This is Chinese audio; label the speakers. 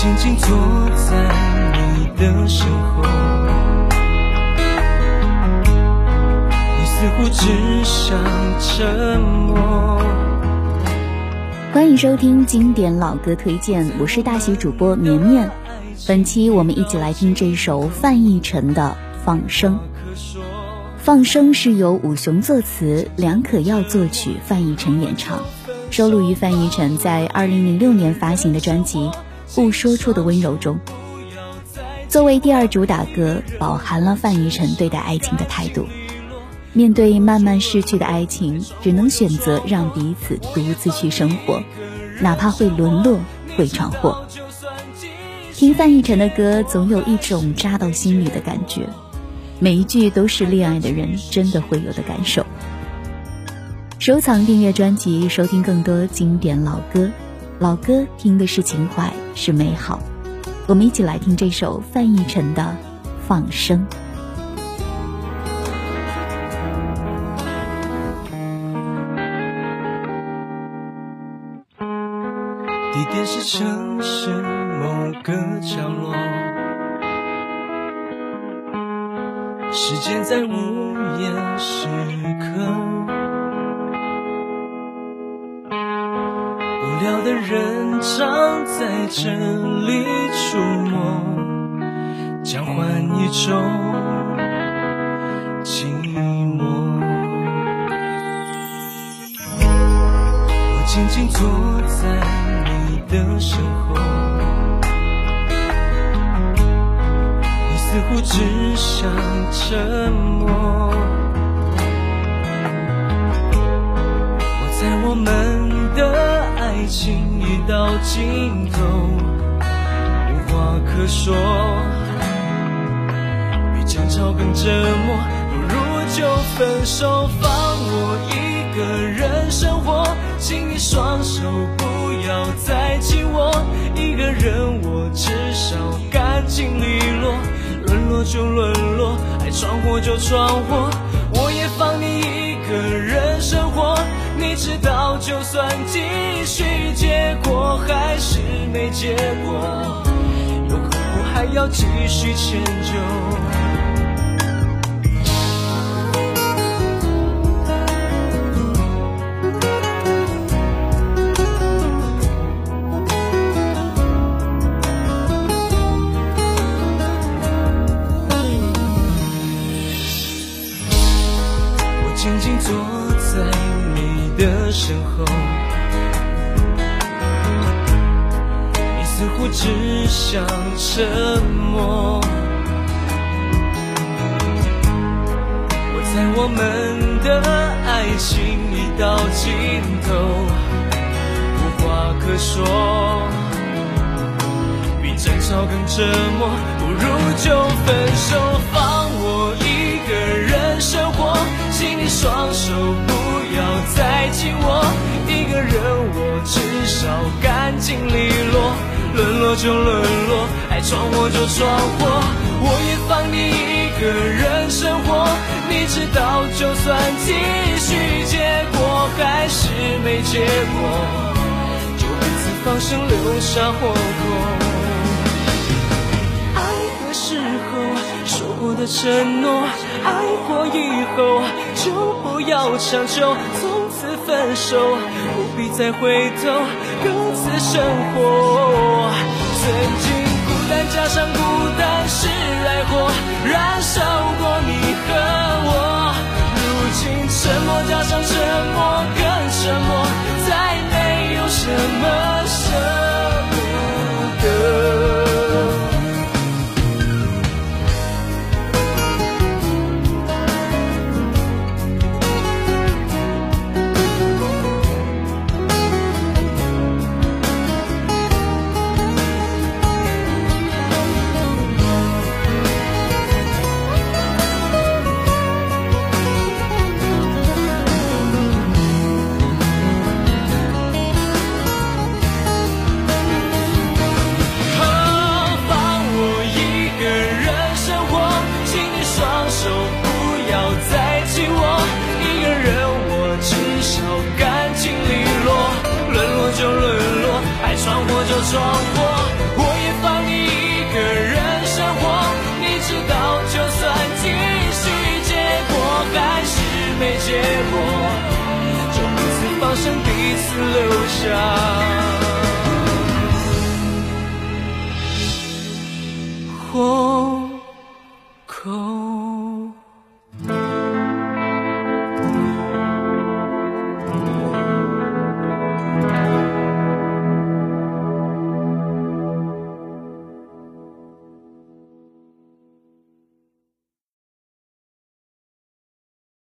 Speaker 1: 静静坐在你的身后，你似乎只想沉默。
Speaker 2: 欢迎收听经典老歌推荐，我是大喜主播绵绵。本期我们一起来听这首范逸臣的《放生》。《放生》是由武雄作词，梁可耀作曲，范逸臣演唱，收录于范逸臣在二零零六年发行的专辑《不说出的温柔》中。作为第二主打歌，饱含了范逸臣对待爱情的态度。面对慢慢逝去的爱情，只能选择让彼此独自去生活，哪怕会沦落，会闯祸。听范逸臣的歌，总有一种扎到心里的感觉，每一句都是恋爱的人真的会有的感受。收藏订阅专辑，收听更多经典老歌。老歌听的是情怀，是美好。我们一起来听这首范逸臣的《放生》。
Speaker 1: 地点是城市某个角落，时间在午夜时刻，无聊的人常在这里出没，交换一种寂寞。我静静坐在你。的身后，你似乎只想沉默。我在我们情已到尽头，无话可说，比争吵更折磨，不如就分手，放我一个人生活，请你双手不。要再紧握一个人，我至少干净利落。沦落就沦落，爱闯祸就闯祸，我也放你一个人生活。知道，就算继续，结果还是没结果，又何苦还要继续迁就？我静静坐在身后，你似乎只想沉默。我在我们的爱情已到尽头，无话可说，比争吵更折磨，不如就分手，放就沦落，爱闯祸就闯祸，我也放你一个人生活。你知道，就算继续，结果还是没结果，就彼此放生，留下活口。爱的时候说过的承诺，爱过以后就不要强求。从此分手，不必再回头，各自生活。曾经孤单加上装过我也放你一个人生活你知道就算继续结果还是没结果就彼此放生彼此留下。